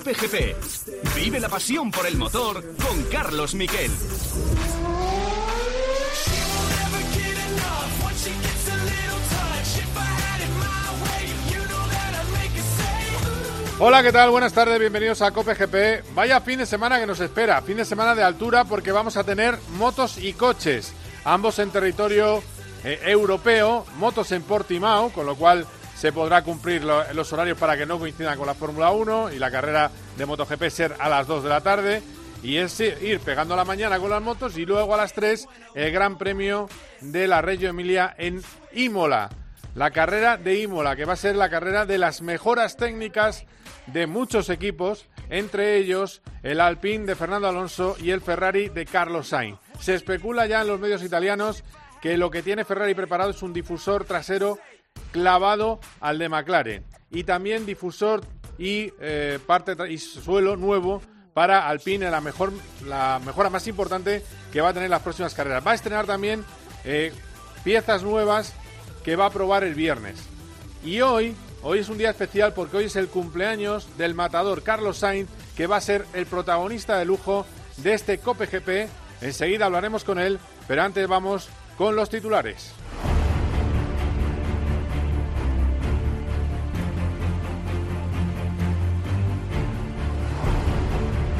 Cope GP. Vive la pasión por el motor con Carlos Miquel. Hola, ¿qué tal? Buenas tardes, bienvenidos a Cope GP. Vaya fin de semana que nos espera, fin de semana de altura porque vamos a tener motos y coches, ambos en territorio eh, europeo, motos en Portimao, con lo cual se podrá cumplir los horarios para que no coincidan con la Fórmula 1 y la carrera de MotoGP ser a las 2 de la tarde. Y es ir pegando la mañana con las motos y luego a las 3 el Gran Premio de la Reggio Emilia en Imola. La carrera de Imola, que va a ser la carrera de las mejoras técnicas de muchos equipos, entre ellos el Alpine de Fernando Alonso y el Ferrari de Carlos Sainz. Se especula ya en los medios italianos que lo que tiene Ferrari preparado es un difusor trasero clavado al de McLaren y también difusor y eh, parte y suelo nuevo para Alpine, la mejor la mejora más importante que va a tener las próximas carreras. Va a estrenar también eh, piezas nuevas que va a probar el viernes. Y hoy Hoy es un día especial porque hoy es el cumpleaños del matador Carlos Sainz, que va a ser el protagonista de lujo de este Cope GP. Enseguida hablaremos con él, pero antes vamos con los titulares.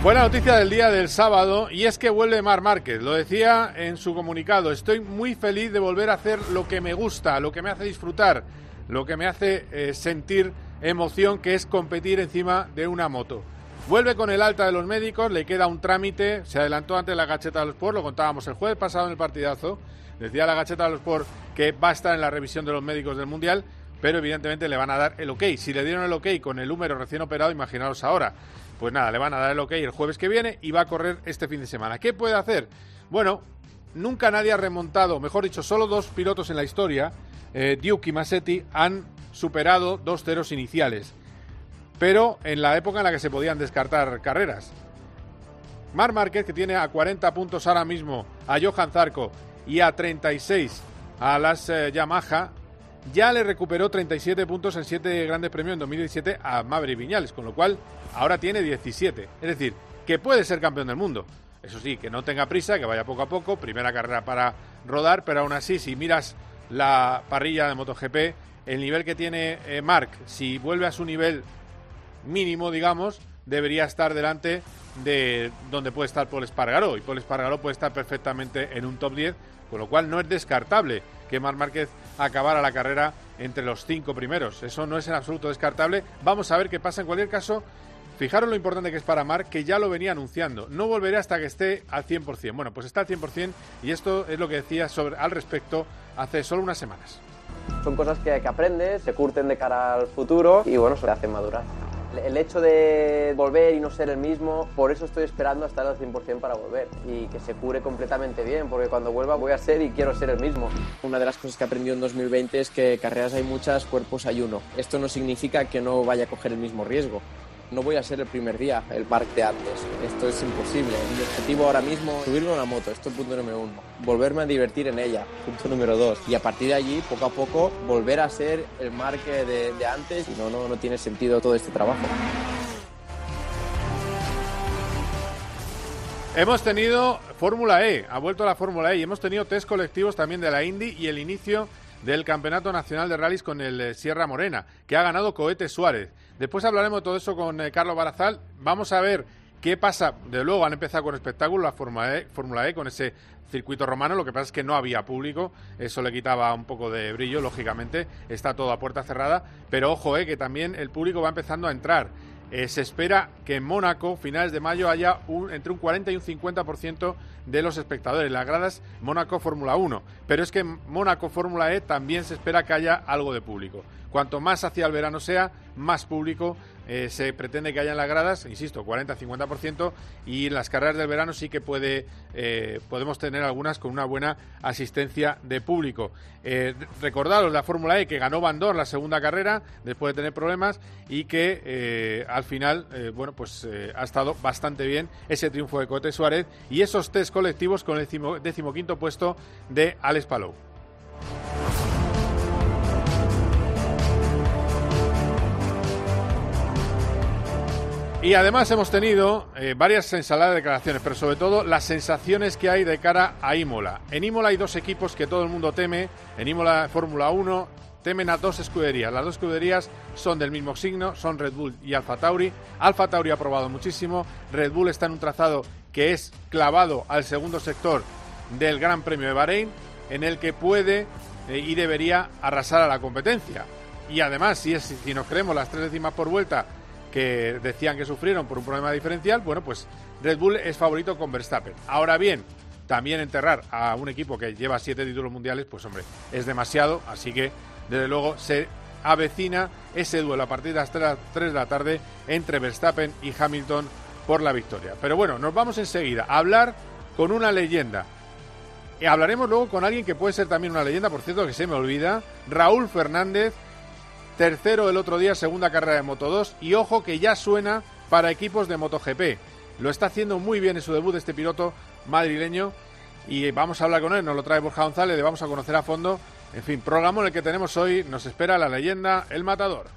Buena noticia del día del sábado y es que vuelve Mar Márquez. Lo decía en su comunicado. Estoy muy feliz de volver a hacer lo que me gusta, lo que me hace disfrutar lo que me hace eh, sentir emoción, que es competir encima de una moto. Vuelve con el alta de los médicos, le queda un trámite, se adelantó antes la gacheta de los Sport, lo contábamos el jueves pasado en el partidazo, decía la gacheta de los Sport que va a estar en la revisión de los médicos del Mundial, pero evidentemente le van a dar el ok. Si le dieron el ok con el número recién operado, imaginaos ahora. Pues nada, le van a dar el ok el jueves que viene y va a correr este fin de semana. ¿Qué puede hacer? Bueno, nunca nadie ha remontado, mejor dicho, solo dos pilotos en la historia eh, Duke y Massetti han superado dos ceros iniciales, pero en la época en la que se podían descartar carreras. Mar Márquez, que tiene a 40 puntos ahora mismo a Johan Zarco y a 36 a las eh, Yamaha, ya le recuperó 37 puntos en 7 grandes premios en 2017 a Maverick Viñales, con lo cual ahora tiene 17. Es decir, que puede ser campeón del mundo. Eso sí, que no tenga prisa, que vaya poco a poco, primera carrera para rodar, pero aún así, si miras la parrilla de MotoGP, el nivel que tiene eh, Mark, si vuelve a su nivel mínimo, digamos, debería estar delante de donde puede estar Paul Espargaró. Y Paul Espargaró puede estar perfectamente en un top 10, con lo cual no es descartable que Marc Márquez acabara la carrera entre los cinco primeros. Eso no es en absoluto descartable. Vamos a ver qué pasa. En cualquier caso, Fijaros lo importante que es para Marc, que ya lo venía anunciando. No volveré hasta que esté al 100%. Bueno, pues está al 100% y esto es lo que decía sobre, al respecto hace solo unas semanas. Son cosas que, que aprendes, se curten de cara al futuro y bueno, se hacen madurar. El hecho de volver y no ser el mismo, por eso estoy esperando estar al 100% para volver y que se cure completamente bien, porque cuando vuelva voy a ser y quiero ser el mismo. Una de las cosas que aprendí en 2020 es que carreras hay muchas, cuerpos hay uno. Esto no significa que no vaya a coger el mismo riesgo no voy a ser el primer día el Mark de antes. Esto es imposible. Mi objetivo ahora mismo es subirme a una moto, esto es punto número uno. Volverme a divertir en ella, punto número dos. Y a partir de allí, poco a poco, volver a ser el Mark de, antes. Y no, no, no tiene sentido todo este trabajo. Hemos tenido Fórmula E, ha vuelto la Fórmula E y hemos tenido test colectivos también de la Indy y el inicio del Campeonato Nacional de Rallys con el eh, Sierra Morena, que ha ganado Cohete Suárez. Después hablaremos de todo eso con eh, Carlos Barazal. Vamos a ver qué pasa. De luego han empezado con espectáculo la Fórmula e, Fórmula e con ese circuito romano. Lo que pasa es que no había público. Eso le quitaba un poco de brillo, lógicamente. Está todo a puerta cerrada. Pero ojo, eh, que también el público va empezando a entrar. Eh, se espera que en Mónaco, finales de mayo, haya entre un 40 y un 50% de los espectadores. Las gradas Mónaco Fórmula 1. Pero es que en Mónaco Fórmula E también se espera que haya algo de público. Cuanto más hacia el verano sea, más público eh, se pretende que haya en las gradas, insisto, 40-50%, y en las carreras del verano sí que puede, eh, podemos tener algunas con una buena asistencia de público. Eh, recordaros la Fórmula E que ganó Bandor la segunda carrera después de tener problemas y que al final, bueno, pues ha estado bastante bien ese triunfo de Cote Suárez y esos test colectivos con el decimoquinto puesto de Alex Palou. Y además hemos tenido eh, varias ensaladas de declaraciones, pero sobre todo las sensaciones que hay de cara a Imola. En Imola hay dos equipos que todo el mundo teme. En Imola Fórmula 1 temen a dos escuderías. Las dos escuderías son del mismo signo, son Red Bull y Alfa Tauri. Alfa Tauri ha probado muchísimo. Red Bull está en un trazado que es clavado al segundo sector del Gran Premio de Bahrein, en el que puede eh, y debería arrasar a la competencia. Y además, si, es, si nos creemos las tres décimas por vuelta que decían que sufrieron por un problema diferencial, bueno, pues Red Bull es favorito con Verstappen. Ahora bien, también enterrar a un equipo que lleva siete títulos mundiales, pues hombre, es demasiado, así que desde luego se avecina ese duelo a partir de las 3 de la tarde entre Verstappen y Hamilton por la victoria. Pero bueno, nos vamos enseguida a hablar con una leyenda. Y hablaremos luego con alguien que puede ser también una leyenda, por cierto, que se me olvida, Raúl Fernández, tercero el otro día, segunda carrera de Moto 2, y ojo que ya suena para equipos de MotoGP. Lo está haciendo muy bien en su debut este piloto madrileño y vamos a hablar con él, nos lo trae Borja González, le vamos a conocer a fondo. En fin, programa en el que tenemos hoy, nos espera la leyenda El Matador.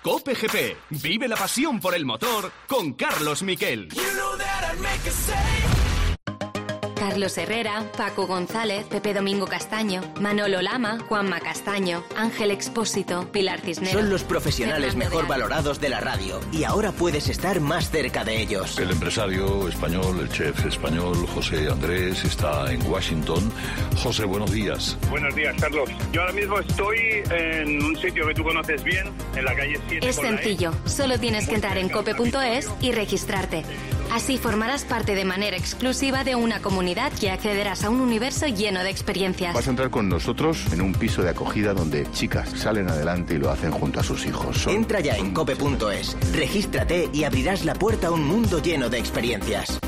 Cope GP, vive la pasión por el motor con Carlos Miquel. Carlos Herrera, Paco González, Pepe Domingo Castaño, Manolo Lama, Juanma Castaño, Ángel Expósito, Pilar Cisneros. Son los profesionales mejor valorados de la radio y ahora puedes estar más cerca de ellos. El empresario español, el chef español José Andrés está en Washington. José, buenos días. Buenos días, Carlos. Yo ahora mismo estoy en un sitio que tú conoces bien, en la calle 7. Es sencillo, solo tienes que entrar en cope.es y registrarte. Así formarás parte de manera exclusiva de una comunidad y accederás a un universo lleno de experiencias. Vas a entrar con nosotros en un piso de acogida donde chicas salen adelante y lo hacen junto a sus hijos. Entra ya en cope.es, regístrate y abrirás la puerta a un mundo lleno de experiencias.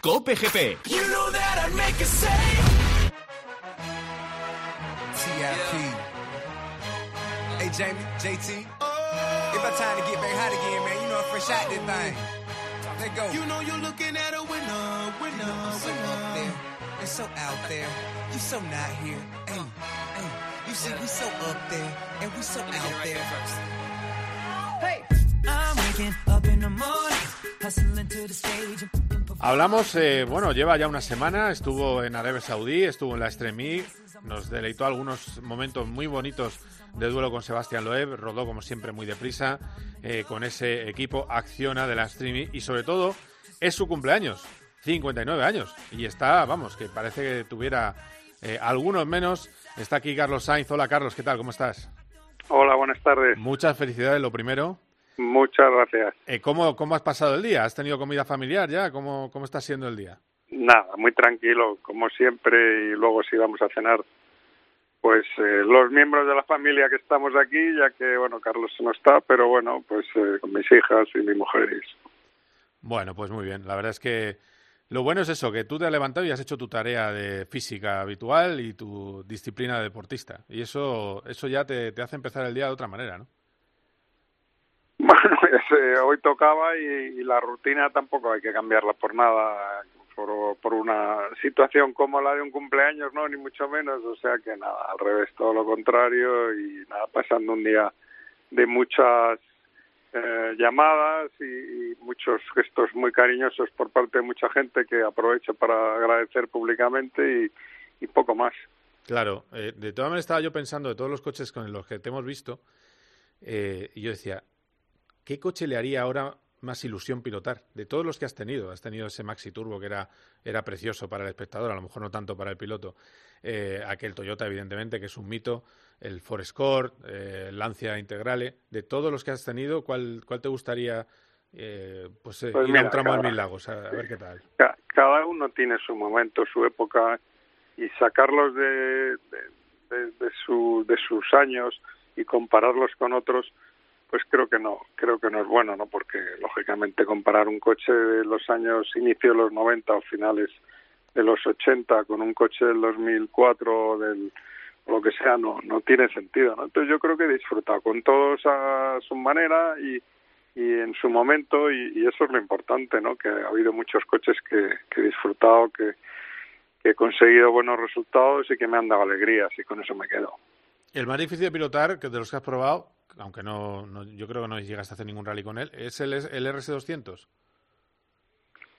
Cope GP. Hey, Jamie, JT. It's my time to get back hot again, man. You know I'm fresh this thing. Let go. You know you're looking at a winner, winner, you winner. Up there. And so out there. You so not here. Hey, hey. You see, we so up there. And we so out there. Hey. I'm waking up in the morning. Hustling to the stage. Hablamos, eh, bueno, lleva ya una semana, estuvo en Arabia Saudí, estuvo en la Extreme nos deleitó algunos momentos muy bonitos de duelo con Sebastián Loeb, rodó como siempre muy deprisa eh, con ese equipo Acciona de la streaming y sobre todo es su cumpleaños, 59 años y está, vamos, que parece que tuviera eh, algunos menos. Está aquí Carlos Sainz. Hola Carlos, ¿qué tal? ¿Cómo estás? Hola, buenas tardes. Muchas felicidades, lo primero. Muchas gracias. Eh, ¿cómo, ¿Cómo has pasado el día? ¿Has tenido comida familiar ya? ¿Cómo, cómo está siendo el día? Nada, muy tranquilo, como siempre, y luego si vamos a cenar pues eh, los miembros de la familia que estamos aquí, ya que, bueno, Carlos no está, pero bueno, pues eh, con mis hijas y mi mujer. Bueno, pues muy bien. La verdad es que lo bueno es eso, que tú te has levantado y has hecho tu tarea de física habitual y tu disciplina de deportista. Y eso, eso ya te, te hace empezar el día de otra manera, ¿no? Eh, hoy tocaba y, y, la rutina tampoco hay que cambiarla por nada por, una situación como la de un cumpleaños, no, ni mucho menos, o sea que nada, al revés, todo lo contrario y nada, pasando un día de muchas eh, llamadas y, muchos gestos muy cariñosos por parte de mucha gente que aprovecho para agradecer públicamente y, poco más. Claro, eh, de todas maneras estaba yo pensando de todos los coches con los que te hemos visto eh, y yo decía, ¿qué coche le haría ahora más ilusión pilotar de todos los que has tenido. Has tenido ese Maxi Turbo que era, era precioso para el espectador, a lo mejor no tanto para el piloto. Eh, aquel Toyota, evidentemente, que es un mito. El Forescore, eh, el Lancia Integrale. De todos los que has tenido, ¿cuál, cuál te gustaría eh, pues, pues ir a un tramo de Mil Lagos? A, ver qué tal. Cada uno tiene su momento, su época, y sacarlos de, de, de, su, de sus años y compararlos con otros pues creo que no, creo que no es bueno, ¿no? Porque lógicamente comparar un coche de los años inicio de los 90 o finales de los 80 con un coche del 2004 o del o lo que sea no no tiene sentido, ¿no? Entonces yo creo que he disfrutado con todos a su manera y y en su momento y, y eso es lo importante, ¿no? Que ha habido muchos coches que, que he disfrutado que que he conseguido buenos resultados y que me han dado alegrías y con eso me quedo. El más difícil de pilotar, que de los que has probado, aunque no, no yo creo que no llegaste a hacer ningún rally con él, es el, el RS200.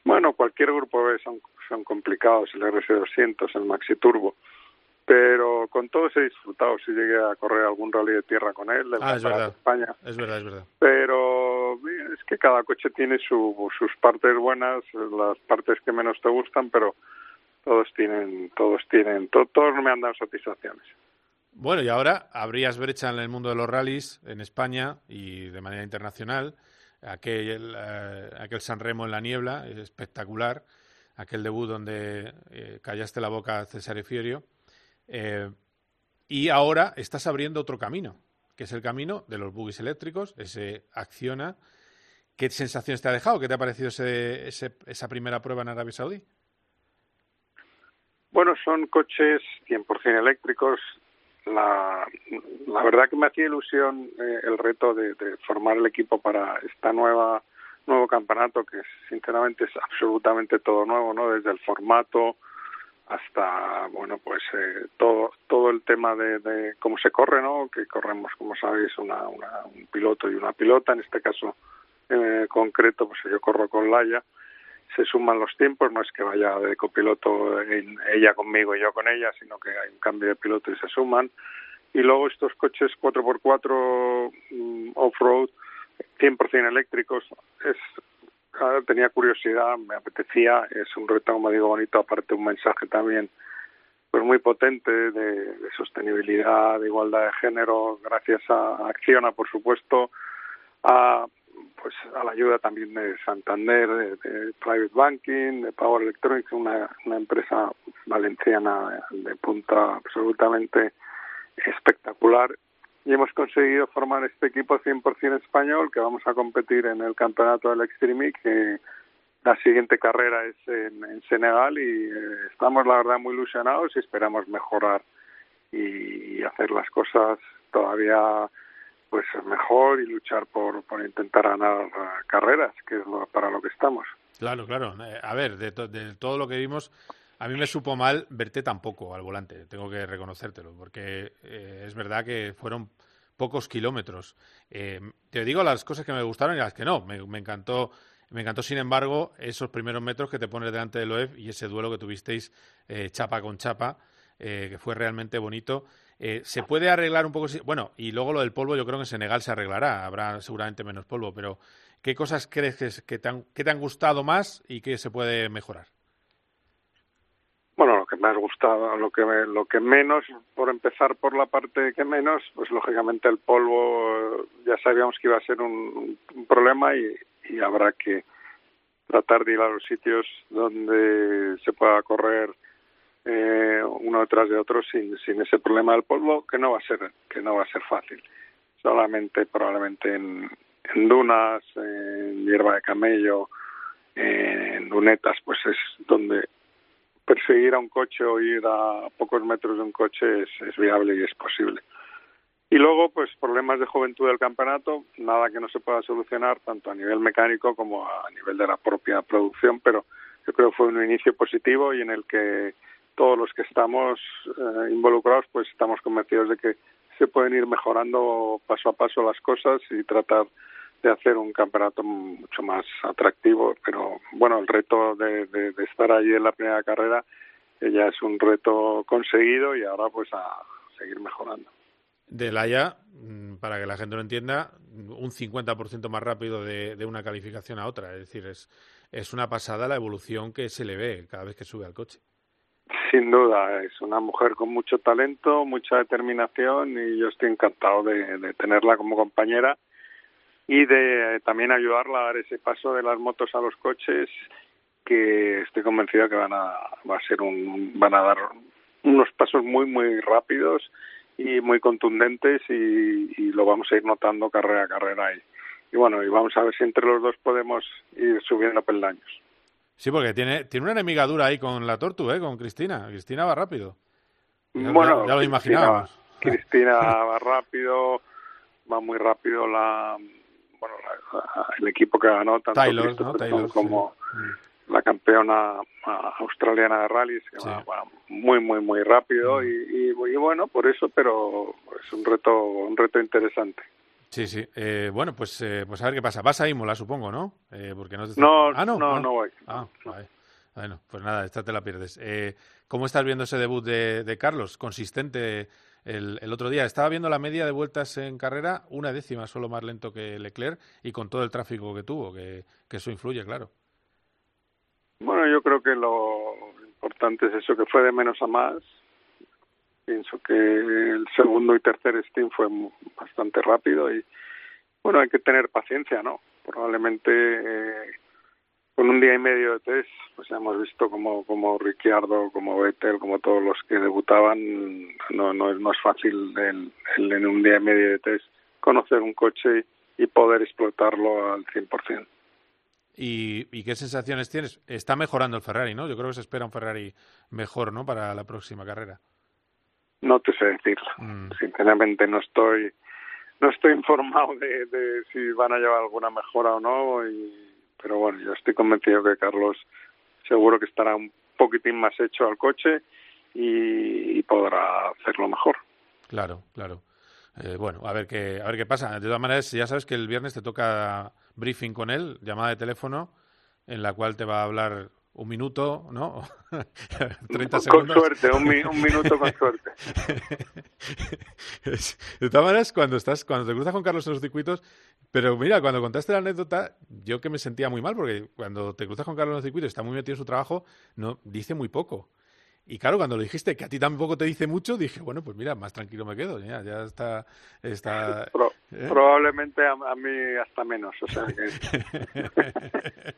Bueno, cualquier grupo B son, son complicados, el RS200, el Maxi Turbo, pero con todos he disfrutado si llegué a correr algún rally de tierra con él, ah, es verdad. España. Es verdad, es verdad. Pero es que cada coche tiene su, sus partes buenas, las partes que menos te gustan, pero todos tienen, todos tienen, todos me han dado satisfacciones. Bueno, y ahora habrías brecha en el mundo de los rallies en España y de manera internacional. Aquel, eh, aquel San Remo en la niebla, es espectacular. Aquel debut donde eh, callaste la boca a Cesare Fiorio. Eh, y ahora estás abriendo otro camino, que es el camino de los buggies eléctricos, ese acciona. ¿Qué sensaciones te ha dejado? ¿Qué te ha parecido ese, esa primera prueba en Arabia Saudí? Bueno, son coches 100% eléctricos. La, la verdad que me hacía ilusión eh, el reto de, formar el equipo para esta nueva nuevo campeonato que sinceramente es absolutamente todo nuevo, ¿no? Desde el formato hasta bueno pues eh, todo todo el tema de, de, cómo se corre, ¿no? Que corremos como sabéis una, una, un piloto y una pilota. En este caso eh, concreto pues yo corro con Laia se suman los tiempos, no es que vaya de copiloto en ella conmigo y yo con ella, sino que hay un cambio de piloto y se suman. Y luego estos coches 4x4 mm, off-road, 100% eléctricos, es tenía curiosidad, me apetecía, es un reto, como digo, bonito, aparte un mensaje también pues muy potente de, de sostenibilidad, de igualdad de género, gracias a Acciona, por supuesto, a pues a la ayuda también de Santander, de, Private Banking, de Power Electronics, una, empresa valenciana de punta absolutamente espectacular. Y hemos conseguido formar este equipo 100% español que vamos a competir en el campeonato del Extreme, que la siguiente carrera es en, en Senegal y eh, estamos la verdad muy ilusionados y esperamos mejorar y, y hacer las cosas todavía pues mejor y luchar por, por intentar ganar carreras, que es lo, para lo que estamos. Claro, claro. Eh, a ver, de, de, todo lo que vimos, a mí me supo mal verte tampoco al volante, tengo que reconocértelo, porque eh, es verdad que fueron pocos kilómetros. Eh, te digo las cosas que me gustaron y las que no. Me, me, encantó, me encantó, sin embargo, esos primeros metros que te pones delante del OEF y ese duelo que tuvisteis eh, chapa con chapa, eh, que fue realmente bonito. Eh, ¿Se puede arreglar un poco? Bueno, y luego lo del polvo yo creo que en Senegal se arreglará, habrá seguramente menos polvo, pero ¿qué cosas crees que, te, han, te han gustado más y que se puede mejorar? Bueno, lo que me ha gustado, lo que, lo que menos, por empezar por la parte que menos, pues lógicamente el polvo ya sabíamos que iba a ser un, problema y habrá que tratar de ir a los sitios donde se pueda correr eh, uno detrás de otro sin, sin ese problema del polvo que no va a ser que no va a ser fácil. Solamente probablemente en, en dunas en hierba de camello en dunetas pues es donde perseguir a un coche o ir a pocos metros de un coche es, es viable y es posible. Y luego pues problemas de juventud del campeonato nada que no se pueda solucionar tanto a nivel mecánico como a nivel de la propia producción pero yo creo que fue un inicio positivo y en el que todos los que estamos eh, involucrados pues estamos convencidos de que se pueden ir mejorando paso a paso las cosas y tratar de hacer un campeonato mucho más atractivo pero bueno el reto de, estar allí en la primera carrera eh, ya es un reto conseguido y ahora pues a seguir mejorando de Laia, mm, para que la gente lo entienda, un 50% más rápido de, de, una calificación a otra. Es decir, es, es una pasada la evolución que se le ve cada vez que sube al coche. Sin duda, es una mujer con mucho talento, mucha determinación y yo estoy encantado de, tenerla como compañera y de también ayudarla a dar ese paso de las motos a los coches que estoy convencido que van a va a ser un van a dar unos pasos muy muy rápidos y muy contundentes y, y lo vamos a ir notando carrera a carrera y, y bueno y vamos a ver si entre los dos podemos ir subiendo peldaños. Sí, porque tiene, tiene una enemiga dura ahí con la Tortu, ¿eh? con Cristina. Cristina va rápido. Ya, bueno, ya lo imaginábamos. Cristina, Cristina va rápido, va muy rápido la bueno la, el equipo que ganó, tanto Taylor, ¿no? Taylor como sí. la campeona australiana de rallies, que va, muy, muy, muy rápido y, y, bueno, por eso, pero es un reto, un reto interesante. Sí, sí. Eh, bueno, pues, eh, pues a ver qué pasa. Vas a Imola, supongo, ¿no? Eh, porque no, no, ah, no, no, no, voy. Ah, Bueno, pues nada, esta te la pierdes. Eh, ¿Cómo estás viendo ese debut de, de Carlos? Consistente el, el, otro día. Estaba viendo la media de vueltas en carrera, una décima solo más lento que Leclerc y con todo el tráfico que tuvo, que, que eso influye, claro. Bueno, yo creo que lo importante es eso, que fue de menos a más. Pienso que el segundo y tercer steam fue bastante rápido y, bueno, hay que tener paciencia, ¿no? Probablemente eh, con un día y medio de test, pues ya hemos visto como, como Ricciardo, como Vettel, como todos los que debutaban, no, no es más fácil el, en un día y medio de test conocer un coche y poder explotarlo al 100%. ¿Y, ¿Y qué sensaciones tienes? Está mejorando el Ferrari, ¿no? Yo creo que se espera un Ferrari mejor, ¿no? Para la próxima carrera. No te sé decir. Mm. Sinceramente no estoy no estoy informado de, de, si van a llevar alguna mejora o no. Y, pero bueno, yo estoy convencido que Carlos seguro que estará un poquitín más hecho al coche y, y podrá hacerlo mejor. Claro, claro. Eh, bueno, a ver qué a ver qué pasa. De todas maneras, ya sabes que el viernes te toca briefing con él, llamada de teléfono, en la cual te va a hablar un minuto, ¿no? 30 segundos. Con suerte, un, un minuto con suerte. de todas maneras, cuando estás, cuando te cruzas con Carlos en los circuitos, pero mira, cuando contaste la anécdota, yo que me sentía muy mal, porque cuando te cruzas con Carlos en los circuitos, está muy metido en su trabajo, no dice muy poco. Y claro, cuando lo dijiste que a ti tampoco te dice mucho, dije, bueno, pues mira, más tranquilo me quedo, ya, ya está... está ¿eh? Probablemente a, mí hasta menos, o sea que...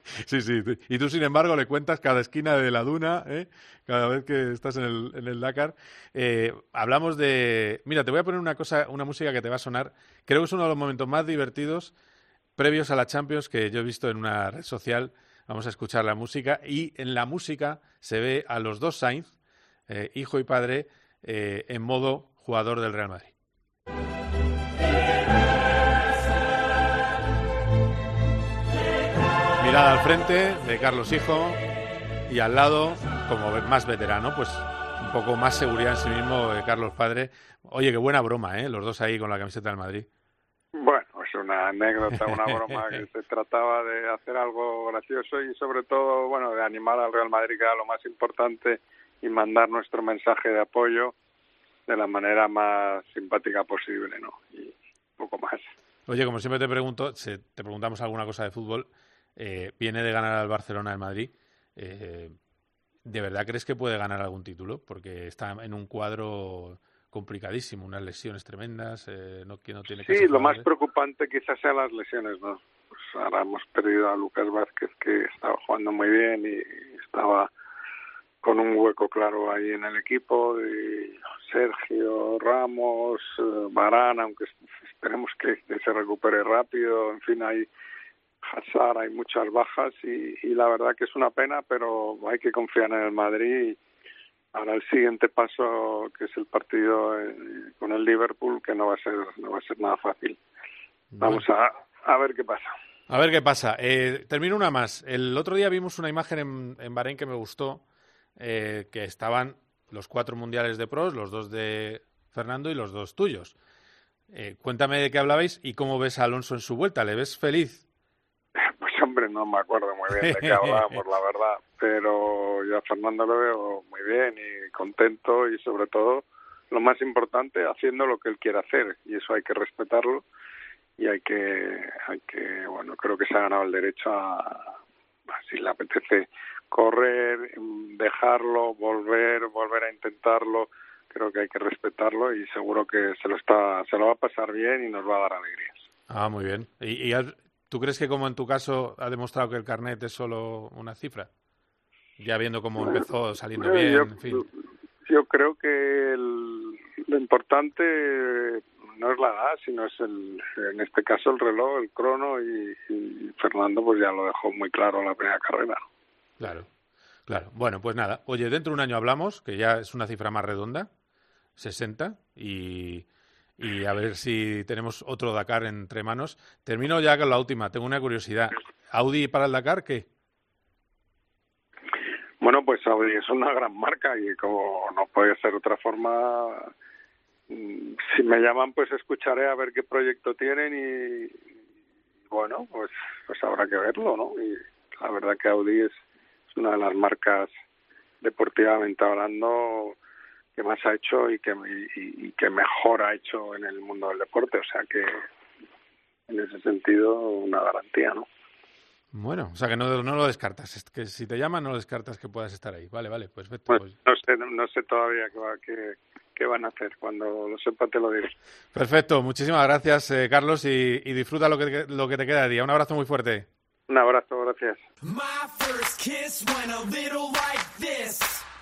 sí, sí, y tú sin embargo le cuentas cada esquina de la duna, ¿eh? cada vez que estás en el, en el Dakar. Eh, hablamos de... Mira, te voy a poner una cosa, una música que te va a sonar, creo que es uno de los momentos más divertidos previos a la Champions que yo he visto en una red social Vamos a escuchar la música y en la música se ve a los dos Sainz, eh, hijo y padre, eh, en modo jugador del Real Madrid. Mirada al frente de Carlos Hijo y al lado, como más veterano, pues un poco más seguridad en sí mismo de Carlos Padre. Oye, qué buena broma, ¿eh? Los dos ahí con la camiseta del Madrid. Bueno, es una anécdota, una broma que se trataba de hacer algo gracioso y sobre todo, bueno, de animar al Real Madrid, que era lo más importante, y mandar nuestro mensaje de apoyo de la manera más simpática posible, ¿no? Y poco más. Oye, como siempre te pregunto, si te preguntamos alguna cosa de fútbol, eh, viene de ganar al Barcelona el Madrid. Eh, ¿De verdad crees que puede ganar algún título? Porque está en un cuadro complicadísimo, unas lesiones tremendas, eh, no, que no tiene Sí, lo más preocupante quizás sean las lesiones, ¿no? Pues ahora hemos perdido a Lucas Vázquez, que estaba jugando muy bien y estaba con un hueco claro ahí en el equipo, de Sergio, Ramos, Barán, eh, aunque esperemos que, se recupere rápido, en fin, hay Hazard, hay muchas bajas y, y la verdad que es una pena, pero hay que confiar en el Madrid y, Ahora el siguiente paso, que es el partido eh, con el Liverpool, que no va a ser, no va a ser nada fácil. Vamos a, a ver qué pasa. A ver qué pasa. Eh, termino una más. El otro día vimos una imagen en, en Bahrein que me gustó, eh, que estaban los cuatro mundiales de pros, los dos de Fernando y los dos tuyos. Eh, cuéntame de qué hablabais y cómo ves a Alonso en su vuelta. ¿Le ves feliz? No me acuerdo muy bien de qué hablábamos, la verdad, pero yo a Fernando lo veo muy bien y contento y sobre todo, lo más importante, haciendo lo que él quiere hacer y eso hay que respetarlo y hay que, hay que bueno, creo que se ha ganado el derecho a, si le apetece correr, dejarlo, volver, volver a intentarlo, creo que hay que respetarlo y seguro que se lo está, se lo va a pasar bien y nos va a dar alegrías. Ah, muy bien. ¿Y, y has, ¿Tú crees que como en tu caso ha demostrado que el carnet es solo una cifra? Ya viendo cómo empezó saliendo bien, yo, en fin. Yo creo que lo importante no es la edad, sino es el, en este caso el reloj, el crono y, y Fernando pues ya lo dejó muy claro en la primera carrera. Claro, claro. Bueno, pues nada. Oye, dentro de un año hablamos, que ya es una cifra más redonda, 60, y, y a ver si tenemos otro Dakar entre manos. Termino ya con la última, tengo una curiosidad. ¿Audi para el Dakar qué? Bueno, pues Audi es una gran marca y como no puede ser otra forma, si me llaman pues escucharé a ver qué proyecto tienen y bueno, pues, pues habrá que verlo, ¿no? Y la verdad que Audi es, una de las marcas deportivamente hablando que más ha hecho y que, y, que mejor ha hecho en el mundo del deporte. O sea que en ese sentido una garantía, ¿no? Bueno, o sea que no, no lo descartas, es que si te llaman no lo descartas que puedas estar ahí. Vale, vale, pues vete. Pues, pues. No, sé, no, sé todavía qué, qué, van a hacer, cuando lo sepa te lo diré. Perfecto, muchísimas gracias eh, Carlos y, y, disfruta lo que, lo que te queda de día. Un abrazo muy fuerte. Un abrazo, gracias.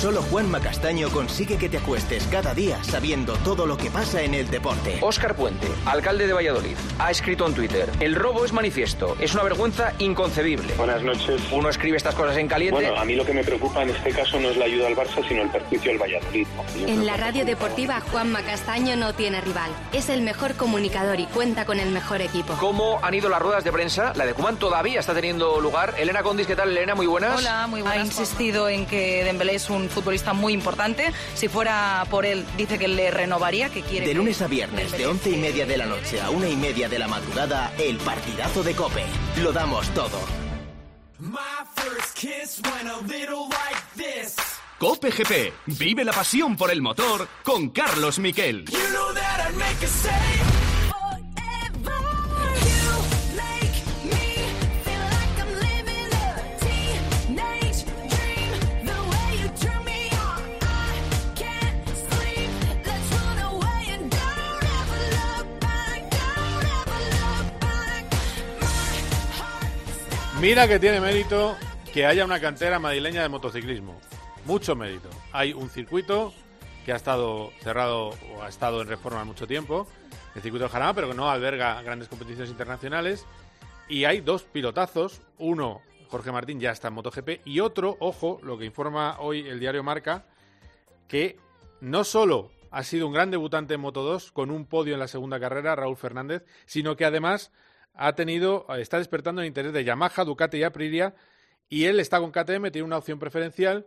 Solo Juan Macastaño consigue que te acuestes cada día sabiendo todo lo que pasa en el deporte. Óscar Puente, alcalde de Valladolid, ha escrito en Twitter: El robo es manifiesto, es una vergüenza inconcebible. Buenas noches. Uno escribe estas cosas en caliente. Bueno, a mí lo que me preocupa en este caso no es la ayuda al Barça, sino el perjuicio al Valladolid. En la radio deportiva, Juan Macastaño no tiene rival. Es el mejor comunicador y cuenta con el mejor equipo. ¿Cómo han ido las ruedas de prensa? La de Cuman todavía está teniendo lugar. Elena Condis, ¿qué tal, Elena? Muy buenas. Hola, muy buenas. Ha insistido en que Dembélé es un futbolista muy importante. Si fuera por él, dice que le renovaría, que quiere... De lunes a viernes, de once y media de la noche a una y media de la madrugada, el partidazo de COPE. Lo damos todo. Cope GP. Vive la pasión por el motor con Carlos Miquel. Mira que tiene mérito que haya una cantera madrileña de motociclismo. Mucho mérito. Hay un circuito que ha estado cerrado o ha estado en reforma mucho tiempo, el circuito de Jarama, pero que no alberga grandes competiciones internacionales. Y hay dos pilotazos. Uno, Jorge Martín, ya está en MotoGP. Y otro, ojo, lo que informa hoy el diario Marca, que no solo ha sido un gran debutante en Moto 2 con un podio en la segunda carrera, Raúl Fernández, sino que además ha tenido, está despertando el interés de Yamaha, Ducati y Aprilia, y él está con KTM, tiene una opción preferencial,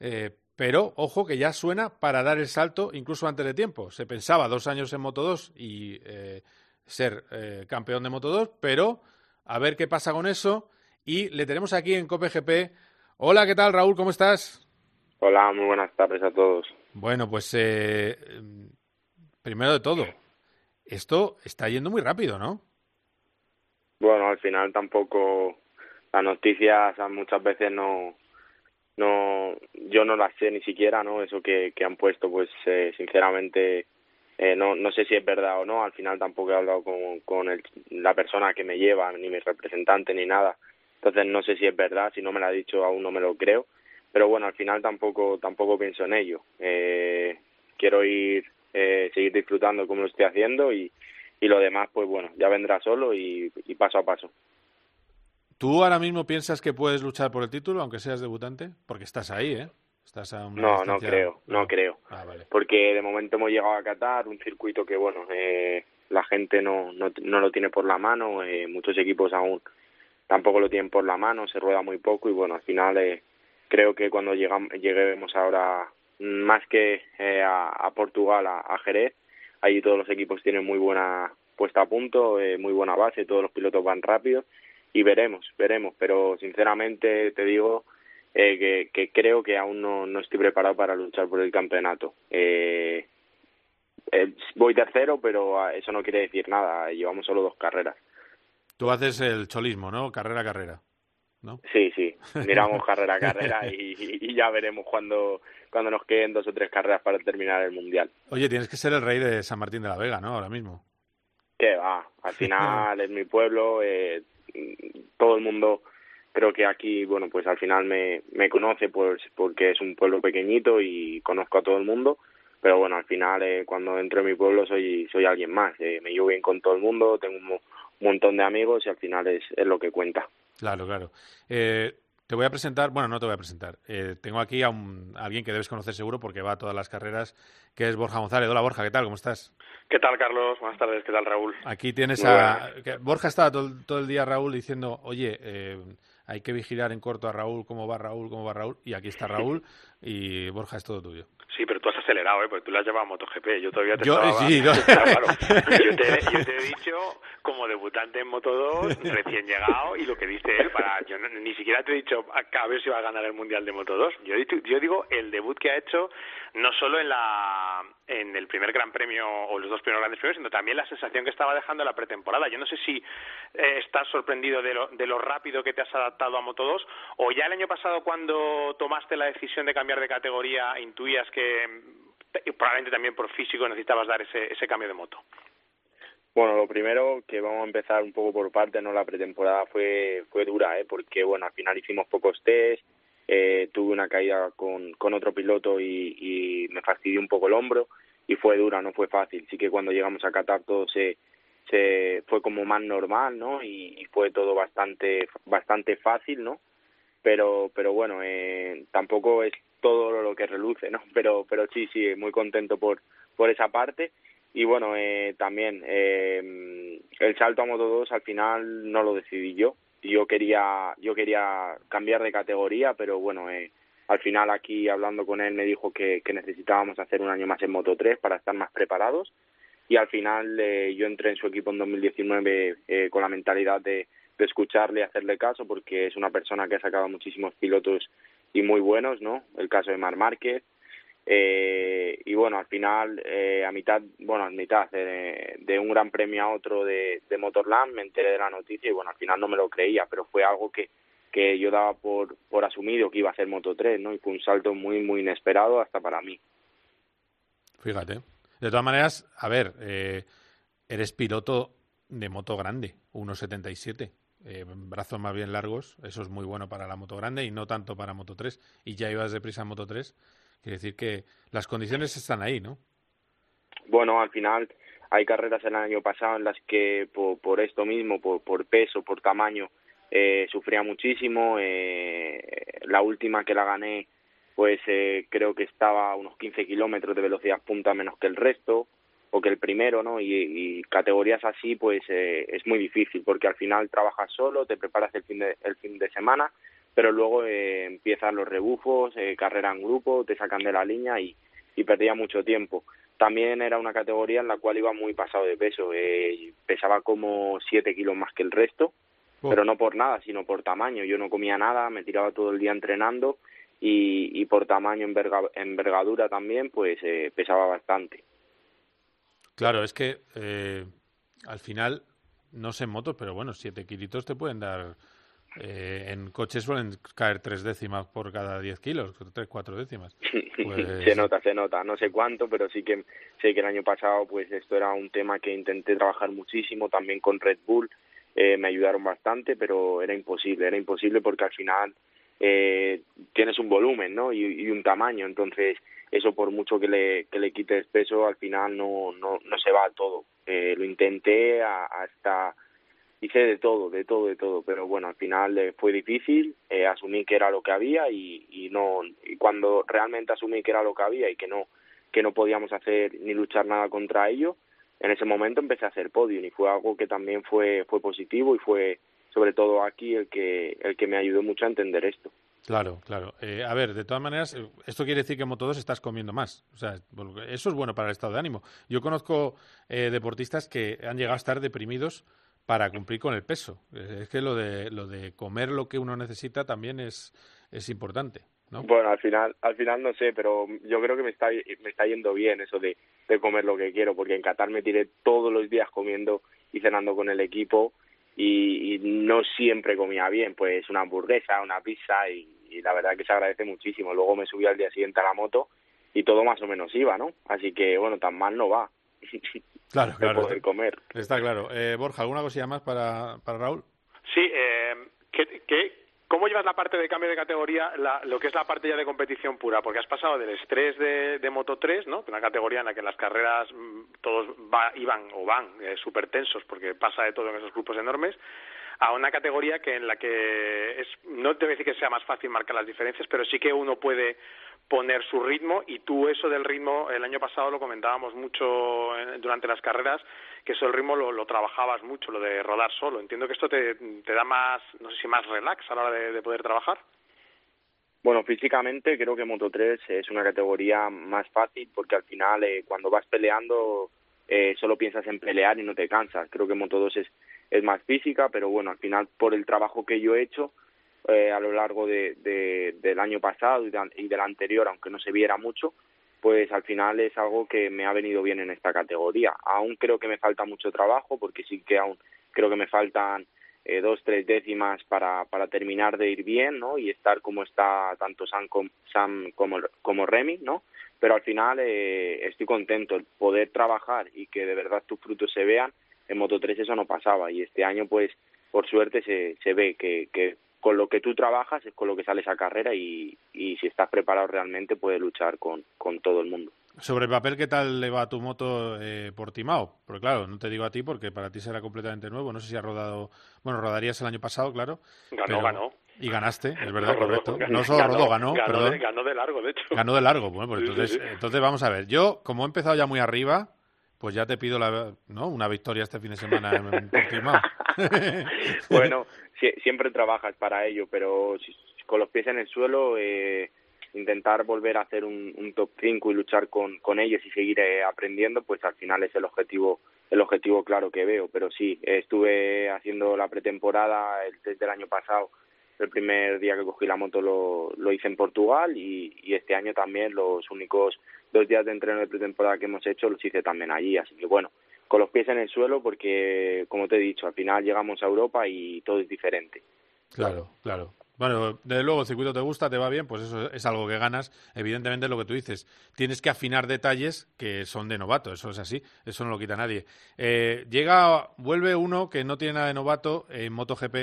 eh, pero ojo que ya suena para dar el salto incluso antes de tiempo. Se pensaba dos años en Moto 2 y eh, ser eh, campeón de Moto 2, pero a ver qué pasa con eso. Y le tenemos aquí en COPE Hola, ¿qué tal Raúl? ¿Cómo estás? Hola, muy buenas tardes a todos. Bueno, pues primero de todo, esto está yendo muy rápido, ¿no? Bueno, al final tampoco las noticias muchas veces no no yo no las sé ni siquiera no eso que, que han puesto pues eh, sinceramente eh, no no sé si es verdad o no. Al final tampoco he hablado con, con el, la persona que me lleva ni mi representante ni nada. Entonces no sé si es verdad si no me lo ha dicho aún no me lo creo. Pero bueno al final tampoco tampoco pienso en ello. Eh, quiero ir eh, seguir disfrutando como lo estoy haciendo y y lo demás, pues bueno, ya vendrá solo y, paso a paso. ¿Tú ahora mismo piensas que puedes luchar por el título, aunque seas debutante? Porque estás ahí, ¿eh? Estás a no, no creo, no creo. Ah, Porque de momento hemos llegado a Qatar, un circuito que, bueno, eh, la gente no, no, no, lo tiene por la mano, eh, muchos equipos aún tampoco lo tienen por la mano, se rueda muy poco y, bueno, al final eh, creo que cuando llegamos, lleguemos ahora más que eh, a, a, Portugal, a, a Jerez, Ahí todos los equipos tienen muy buena puesta a punto, eh, muy buena base, todos los pilotos van rápido y veremos, veremos. Pero sinceramente te digo eh, que, creo que aún no, no estoy preparado para luchar por el campeonato. Eh, voy tercero, pero eso no quiere decir nada. Llevamos solo dos carreras. Tú haces el cholismo, ¿no? Carrera a carrera. ¿No? Sí, sí, miramos carrera a carrera y, y, ya veremos cuando, cuando nos queden dos o tres carreras para terminar el Mundial. Oye, tienes que ser el rey de San Martín de la Vega, ¿no? Ahora mismo. Que va, al final es mi pueblo, eh, todo el mundo creo que aquí, bueno, pues al final me, me conoce pues porque es un pueblo pequeñito y conozco a todo el mundo, pero bueno, al final eh, cuando entro en mi pueblo soy soy alguien más, eh, me llevo bien con todo el mundo, tengo un, montón de amigos y al final es, es lo que cuenta. Claro, claro. Eh, Te voy a presentar, bueno, no te voy a presentar. Eh, tengo aquí a, alguien que debes conocer seguro porque va a todas las carreras, que es Borja González. Hola Borja, ¿qué tal? ¿Cómo estás? ¿Qué tal, Carlos? Buenas tardes, ¿qué tal, Raúl? Aquí tienes a... Borja estaba todo, el día, Raúl, diciendo, oye, eh, hay que vigilar en corto a Raúl, cómo va Raúl, cómo va Raúl, y aquí está Raúl, y Borja es todo tuyo. Sí, pero tú has acelerado, ¿eh? Porque tú la has llevado a MotoGP. Yo todavía te yo, estaba... Sí, yo... yo, te, yo, te, he dicho, como debutante en Moto2, recién llegado, y lo que dice él, para yo ni siquiera te he dicho a ver si va a ganar el Mundial de Moto2. Yo, yo digo el debut que ha hecho, no solo en, la, en el primer Gran Premio, o los dos primeros grandes premios, sino también la sensación que estaba dejando la pretemporada. Yo no sé si eh, estás sorprendido de lo, de lo rápido que te has adaptado a Moto2, o ya el año pasado cuando tomaste la decisión de cambiar de categoría, intuías que y probablemente también por físico necesitabas dar ese, ese cambio de moto. Bueno, lo primero que vamos a empezar un poco por parte, no la pretemporada fue fue dura, ¿eh? porque bueno al final hicimos pocos test, eh, tuve una caída con, con otro piloto y, y me fastidió un poco el hombro y fue dura, no fue fácil. Sí que cuando llegamos a Qatar todo se se fue como más normal, ¿no? Y, fue todo bastante bastante fácil, ¿no? Pero pero bueno, eh, tampoco es todo lo que reluce, ¿no? Pero, pero sí, sí, muy contento por, por esa parte. Y bueno, eh, también eh, el salto a Moto 2 al final no lo decidí yo. Yo quería, yo quería cambiar de categoría, pero bueno, eh, al final aquí hablando con él me dijo que, necesitábamos hacer un año más en Moto 3 para estar más preparados. Y al final eh, yo entré en su equipo en 2019 eh, con la mentalidad de, de escucharle y hacerle caso porque es una persona que ha sacado muchísimos pilotos y muy buenos, ¿no? El caso de Mar Márquez. Eh, y bueno, al final, eh, a mitad, bueno, a mitad de, un gran premio a otro de, de Motorland, me enteré de la noticia y bueno, al final no me lo creía, pero fue algo que, que yo daba por, por asumido que iba a ser Moto 3, ¿no? Y fue un salto muy, muy inesperado hasta para mí. Fíjate. De todas maneras, a ver, eh, eres piloto de moto grande, 1.77 eh, brazos más bien largos, eso es muy bueno para la moto grande y no tanto para moto 3, y ya ibas deprisa en moto 3, quiere decir que las condiciones están ahí, ¿no? Bueno, al final hay carreras el año pasado en las que por, por esto mismo, por, por peso, por tamaño, eh, sufría muchísimo. Eh, la última que la gané, pues eh, creo que estaba a unos 15 kilómetros de velocidad punta menos que el resto o que el primero, ¿no? Y, categorías así, pues eh, es muy difícil porque al final trabajas solo, te preparas el fin de, el fin de semana, pero luego eh, empiezan los rebufos, eh, carrera en grupo, te sacan de la línea y, y perdía mucho tiempo. También era una categoría en la cual iba muy pasado de peso, eh, pesaba como 7 kilos más que el resto, oh. pero no por nada, sino por tamaño. Yo no comía nada, me tiraba todo el día entrenando y, y por tamaño, envergadura también, pues eh, pesaba bastante. Claro, es que eh, al final, no sé en motos, pero bueno, siete kilitos te pueden dar. Eh, en coches suelen caer tres décimas por cada diez kilos, tres, cuatro décimas. Pues... se nota, se nota. No sé cuánto, pero sí que sé que el año pasado, pues esto era un tema que intenté trabajar muchísimo, también con Red Bull. Eh, me ayudaron bastante, pero era imposible, era imposible porque al final eh, tienes un volumen, ¿no? Y, y un tamaño, entonces eso por mucho que le, que le quites peso, al final no, no, no se va a todo. Eh, lo intenté hasta, hice de todo, de todo, de todo, pero bueno, al final eh, fue difícil, eh, asumí que era lo que había y, no, y cuando realmente asumí que era lo que había y que no, que no podíamos hacer ni luchar nada contra ello, en ese momento empecé a hacer podium y fue algo que también fue, fue positivo y fue sobre todo aquí el que, el que me ayudó mucho a entender esto. Claro, claro. Eh, a ver, de todas maneras, esto quiere decir que en Moto2 estás comiendo más. O sea, eso es bueno para el estado de ánimo. Yo conozco eh, deportistas que han llegado a estar deprimidos para cumplir con el peso. Es que lo de, lo de comer lo que uno necesita también es, es importante. ¿no? Bueno, al final, al final no sé, pero yo creo que me está, me está yendo bien eso de, de comer lo que quiero, porque en Qatar me tiré todos los días comiendo y cenando con el equipo y, y, no siempre comía bien, pues una hamburguesa, una pizza y, y, la verdad que se agradece muchísimo. Luego me subí al día siguiente a la moto y todo más o menos iba, ¿no? Así que bueno, tan mal no va. Claro, claro. Poder comer. Está claro. Eh, Borja, ¿alguna cosilla más para, para Raúl? Sí, eh, ¿qué, qué, ¿Cómo llevas la parte de cambio de categoría, la, lo que es la parte ya de competición pura? Porque has pasado del estrés de, de Moto 3, ¿no? Una categoría en la que las carreras mm, todos va, iban o van eh, súper tensos porque pasa de todo en esos grupos enormes, a una categoría que en la que es, no te voy a decir que sea más fácil marcar las diferencias, pero sí que uno puede poner su ritmo y tú eso del ritmo el año pasado lo comentábamos mucho durante las carreras que eso el ritmo lo, trabajabas mucho lo de rodar solo entiendo que esto te, te da más no sé si más relax a la hora de, de poder trabajar bueno, físicamente creo que Moto 3 es una categoría más fácil porque al final eh, cuando vas peleando eh, solo piensas en pelear y no te cansas. Creo que Moto 2 es, es más física, pero bueno, al final por el trabajo que yo he hecho eh, a lo largo de, de, del año pasado y, de, y del anterior, aunque no se viera mucho, pues al final es algo que me ha venido bien en esta categoría. Aún creo que me falta mucho trabajo porque sí que aún creo que me faltan eh, dos, tres décimas para, para terminar de ir bien, ¿no? Y estar como está tanto Sam, Sam como, como Remy, ¿no? Pero al final eh, estoy contento. El poder trabajar y que de verdad tus frutos se vean, en Moto 3 eso no pasaba. Y este año, pues, por suerte se, se ve que, que con lo que tú trabajas es con lo que sales a carrera y, y si estás preparado realmente puedes luchar con, con todo el mundo. Sobre el papel, ¿qué tal le va tu moto eh, por Timao? Porque claro, no te digo a ti porque para ti será completamente nuevo. No sé si has rodado, bueno, rodarías el año pasado, claro. Ganó, ganó. Y ganaste, es verdad, correcto. no solo rodó, ganó, ganó, perdón. De, ganó de largo, de hecho. Ganó de largo, bueno, pues entonces, sí, sí, sí. entonces vamos a ver. Yo, como he empezado ya muy arriba, pues ya te pido la, ¿no? una victoria este fin de semana Portimao. bueno, si, siempre trabajas para ello, pero con los pies en el suelo... Eh, intentar volver a hacer un, top 5 y luchar con, con ellos y seguir eh, aprendiendo, pues al final es el objetivo el objetivo claro que veo. Pero sí, estuve haciendo la pretemporada el test del año pasado. El primer día que cogí la moto lo, lo hice en Portugal y este año también los únicos dos días de entreno de pretemporada que hemos hecho los hice también allí. Así que bueno, con los pies en el suelo porque, como te he dicho, al final llegamos a Europa y todo es diferente. Claro, claro. Bueno, desde luego el circuito te gusta, te va bien, pues eso es algo que ganas. Evidentemente lo que tú dices, tienes que afinar detalles que son de novato, eso es así, eso no lo quita nadie. Eh, llega, vuelve uno que no tiene nada de novato en MotoGP,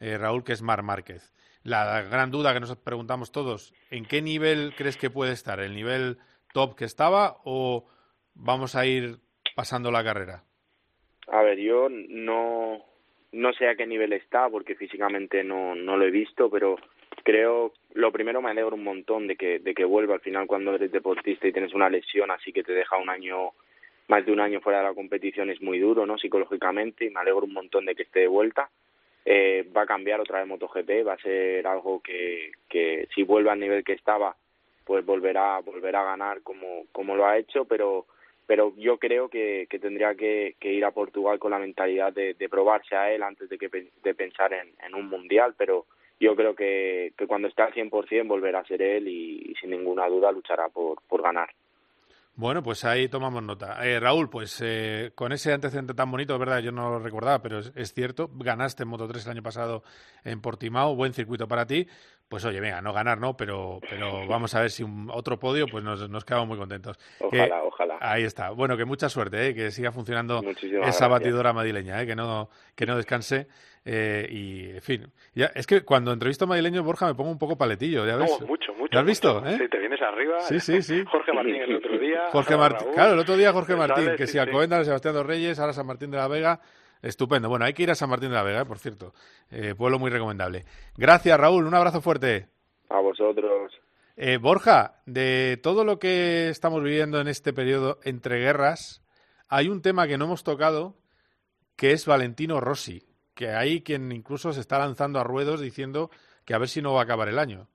eh, Raúl, que es Mar Márquez. La gran duda que nos preguntamos todos, ¿en qué nivel crees que puede estar? ¿El nivel top que estaba o vamos a ir pasando la carrera? A ver, yo no, no sé a qué nivel está porque físicamente no, no lo he visto, pero creo, lo primero me alegro un montón de que, de que vuelva al final cuando eres deportista y tienes una lesión así que te deja un año, más de un año fuera de la competición es muy duro, ¿no? Psicológicamente y me alegro un montón de que esté de vuelta. Eh, va a cambiar otra vez MotoGP, va a ser algo que, que si vuelve al nivel que estaba, pues volverá, volverá a ganar como, como lo ha hecho, pero pero yo creo que, que tendría que, que, ir a Portugal con la mentalidad de, probarse a él antes de, que, de pensar en, en, un mundial, pero yo creo que, que cuando esté al 100% volverá a ser él y, sin ninguna duda luchará por, por ganar. Bueno, pues ahí tomamos nota. Eh, Raúl, pues eh, con ese antecedente tan bonito, es verdad, yo no lo recordaba, pero es, es, cierto, ganaste en Moto 3 el año pasado en Portimao, buen circuito para ti. Pues oye, venga, no ganar, ¿no? Pero, pero vamos a ver si un, otro podio, pues nos, nos quedamos muy contentos. Ojalá, que, ojalá. Ahí está. Bueno, que mucha suerte, ¿eh? que siga funcionando Muchísimas esa gracias. batidora madrileña, ¿eh? que, no, que no descanse. Eh, y, en fin, ya, es que cuando entrevisto a madrileños, Borja, me pongo un poco paletillo, ¿ya ves? No, mucho, mucho. ¿Lo has visto? mucho. ¿eh? Sí, te vienes arriba. Sí, sí, sí. Jorge Martín el otro día. Jorge Martín, claro, el otro día Jorge Martín, que si sí. Alcobendas, Sebastián dos Reyes, ahora San Martín de la Vega. Estupendo. Bueno, hay que ir a San Martín de la Vega, ¿eh? por cierto. Eh, pueblo muy recomendable. Gracias, Raúl. Un abrazo fuerte. A vosotros. Eh, Borja, de todo lo que estamos viviendo en este periodo entre guerras, hay un tema que no hemos tocado, que es Valentino Rossi, que hay quien incluso se está lanzando a ruedos diciendo que a ver si no va a acabar el año.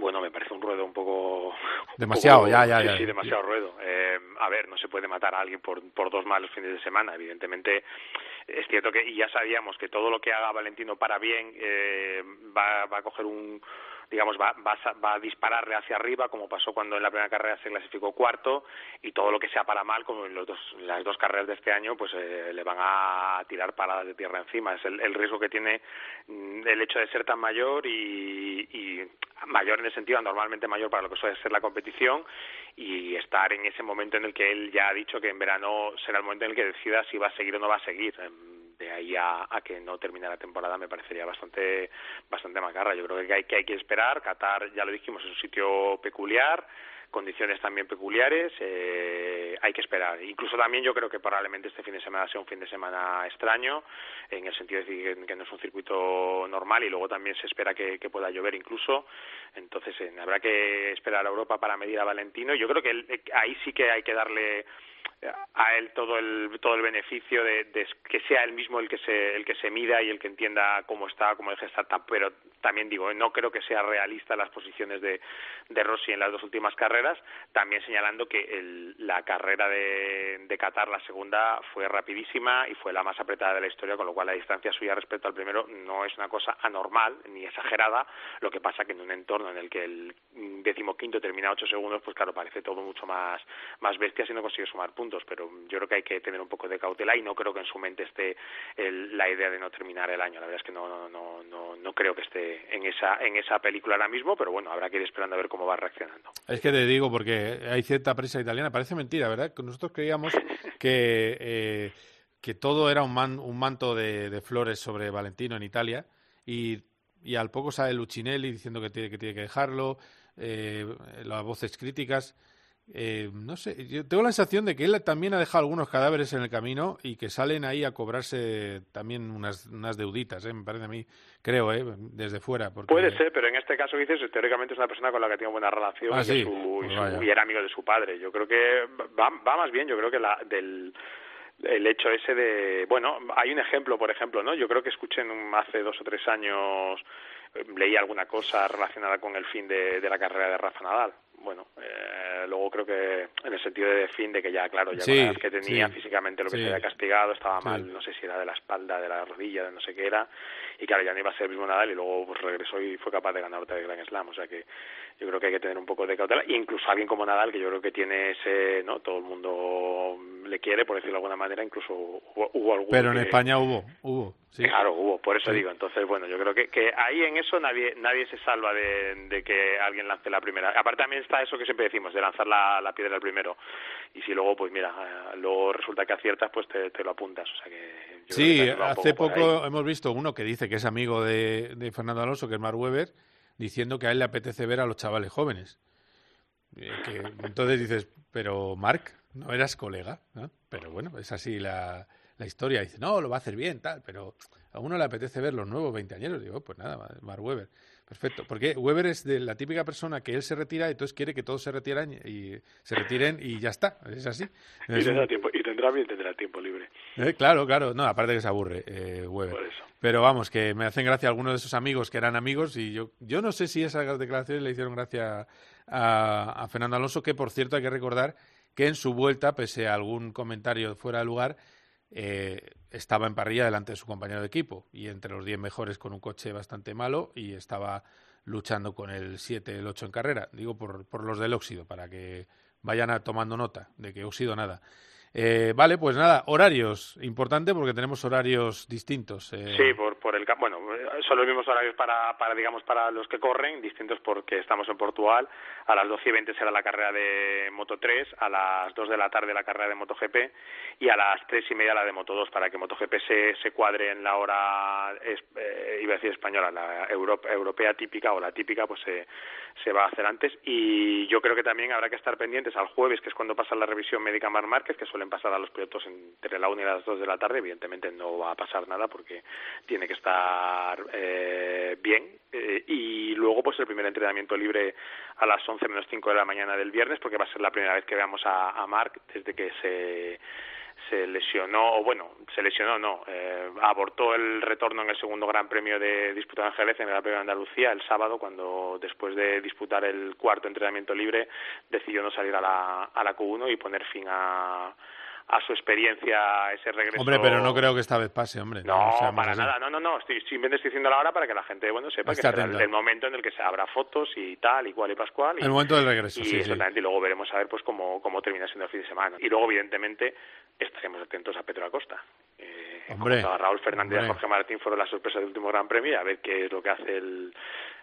Bueno, me parece un ruedo un poco... Demasiado, un poco, ya, ya, sí, ya. Sí, demasiado ruedo. Eh, a ver, no se puede matar a alguien por, por dos malos fines de semana. Evidentemente, es cierto que y ya sabíamos que todo lo que haga Valentino para bien eh, va, va a coger un digamos, va, va, va a dispararle hacia arriba, como pasó cuando en la primera carrera se clasificó cuarto, y todo lo que sea para mal, como en, los dos, las dos carreras de este año, pues eh, le van a tirar paradas de tierra encima. Es el, el riesgo que tiene mm, el hecho de ser tan mayor y, y mayor en el sentido normalmente mayor para lo que suele ser la competición y estar en ese momento en el que él ya ha dicho que en verano será el momento en el que decida si va a seguir o no va a seguir de ahí a, que no termine la temporada me parecería bastante bastante macarra. Yo creo que hay que, que esperar. Qatar, ya lo dijimos, es un sitio peculiar condiciones también peculiares, eh, hay que esperar. Incluso también yo creo que probablemente este fin de semana sea un fin de semana extraño, en el sentido de decir que no es un circuito normal y luego también se espera que, pueda llover incluso. Entonces eh, habrá que esperar a Europa para medir a Valentino. Yo creo que eh, ahí sí que hay que darle a él todo el todo el beneficio de, que sea él mismo el que se el que se mida y el que entienda cómo está cómo deje estar pero también digo no creo que sea realista las posiciones de, de Rossi en las dos últimas carreras también señalando que el, la carrera de, de Qatar la segunda fue rapidísima y fue la más apretada de la historia con lo cual la distancia suya respecto al primero no es una cosa anormal ni exagerada. Lo que pasa que en un entorno en el que el decimoquinto termina ocho segundos pues claro parece todo mucho más más bestia si no consigue sumar puntos pero yo creo que hay que tener un poco de cautela y no creo que en su mente esté la idea de no terminar el año. La verdad es que no, no, no, no, creo que esté en esa, en esa película ahora mismo, pero bueno, habrá que ir esperando a ver cómo va reaccionando. Es que te digo, porque hay cierta prensa italiana, parece mentira, ¿verdad? Nosotros creíamos que, eh, que todo era un, un manto de, de flores sobre Valentino en Italia y y al poco sale Lucinelli diciendo que tiene que, tiene que dejarlo, eh, las voces críticas. Eh, no sé, yo tengo la sensación de que él también ha dejado algunos cadáveres en el camino y que salen ahí a cobrarse también unas, unas deuditas, ¿eh? me parece a mí, creo, ¿eh? desde fuera. Puede ser, pero en este caso dices, teóricamente es una persona con la que tiene buena relación ah, y, pues y, era amigo de su padre. Yo creo que va, va más bien, yo creo que la, del el hecho ese de, bueno, hay un ejemplo, por ejemplo, ¿no? Yo creo que escuché en hace dos o tres años, eh, leí alguna cosa relacionada con el fin de, de la carrera de Rafa Nadal bueno, eh, luego creo que en el sentido de fin de que ya, claro, ya sí, que tenía físicamente lo que se había castigado, estaba mal, no sé si era de la espalda, de la rodilla, de no sé qué era, y claro, ya no iba a ser el mismo Nadal y luego pues regresó y fue capaz de ganar otra de Grand Slam, o sea que yo creo que hay que tener un poco de cautela, incluso alguien como Nadal, que yo creo que tiene ese, ¿no? Todo el mundo le quiere, por decirlo de alguna manera, incluso hubo, hubo Pero en España hubo, hubo, sí. Claro, hubo, por eso digo, entonces, bueno, yo creo que, que ahí en eso nadie nadie se salva de, de que alguien lance la primera. Aparte también está eso que siempre decimos, de lanzar la, la piedra al primero. Y si luego, pues mira, eh, luego resulta que aciertas, pues te, te lo apuntas. O sea que sí, hace poco hemos visto uno que dice que es amigo de, de Fernando Alonso, que es Mark Webber, diciendo que a él le apetece ver a los chavales jóvenes. Que, entonces dices, pero Mark, no eras colega, Pero bueno, es así la, la historia. Dice, no, lo va a hacer bien, tal, pero a uno le apetece ver los nuevos veinteañeros. Digo, pues nada, Mark Webber. Perfecto, porque Weber es de la típica persona que él se retira y entonces quiere que todos se retiren y se retiren y ya está, es así. y, tendrá tiempo, y tendrá bien tendrá tiempo libre. Eh, claro, claro, no, aparte que se aburre eh, Weber. Pero vamos, que me hacen gracia algunos de esos amigos que eran amigos y yo, yo no sé si esas declaraciones le hicieron gracia a, a Fernando Alonso, que por cierto hay que recordar que en su vuelta, pese a algún comentario fuera de lugar, eh, estaba en parrilla delante de su compañero de equipo y entre los 10 mejores con un coche bastante malo y estaba luchando con el 7, el 8 en carrera. Digo por, por los del óxido, para que vayan a, tomando nota de que óxido nada. Eh, vale, pues nada, horarios, importante porque tenemos horarios distintos. Eh. Sí, por, por el bueno, son los mismos horarios para, para, digamos, para los que corren, distintos porque estamos en Portugal. A las 12 y 20 será la carrera de Moto 3, a las 2 de la tarde la carrera de MotoGP y a las 3 y media la de Moto 2 para que MotoGP se, se cuadre en la hora, eh, iba a decir española, la europea típica o la típica, pues se, se va a hacer antes. Y yo creo que también habrá que estar pendientes al jueves, que es cuando pasa la revisión médica Mar Márquez, que suelen pasar a los pilotos entre la 1 y las 2 de la tarde. Evidentemente no va a pasar nada porque tiene que estar eh, bien. Eh, y luego, pues el primer entrenamiento libre a las 11 menos 5 de la mañana del viernes, porque va a ser la primera vez que veamos a, a Marc desde que se se lesionó, o bueno, se lesionó, no, eh, abortó el retorno en el segundo Gran Premio de disputado en Jerez en el Gran Premio de Andalucía el sábado, cuando después de disputar el cuarto entrenamiento libre decidió no salir a la, a la Q1 y poner fin a, a su experiencia ese regreso. Hombre, pero no creo que esta vez pase, hombre. No, para nada, no, no, no, estoy, simplemente estoy diciendo la hora para que la gente, bueno, sepa que será el, momento en el que se abra fotos y tal, y cual y pascual. Y, el momento del regreso, y sí, exactamente, y luego veremos a ver pues cómo, cómo termina siendo el fin de semana. Y luego, evidentemente, estaremos atentos a Pedro Acosta. Eh, hombre, Raúl Fernández y Jorge Martín fueron la sorpresa del último Gran Premio, a ver qué es lo que hace el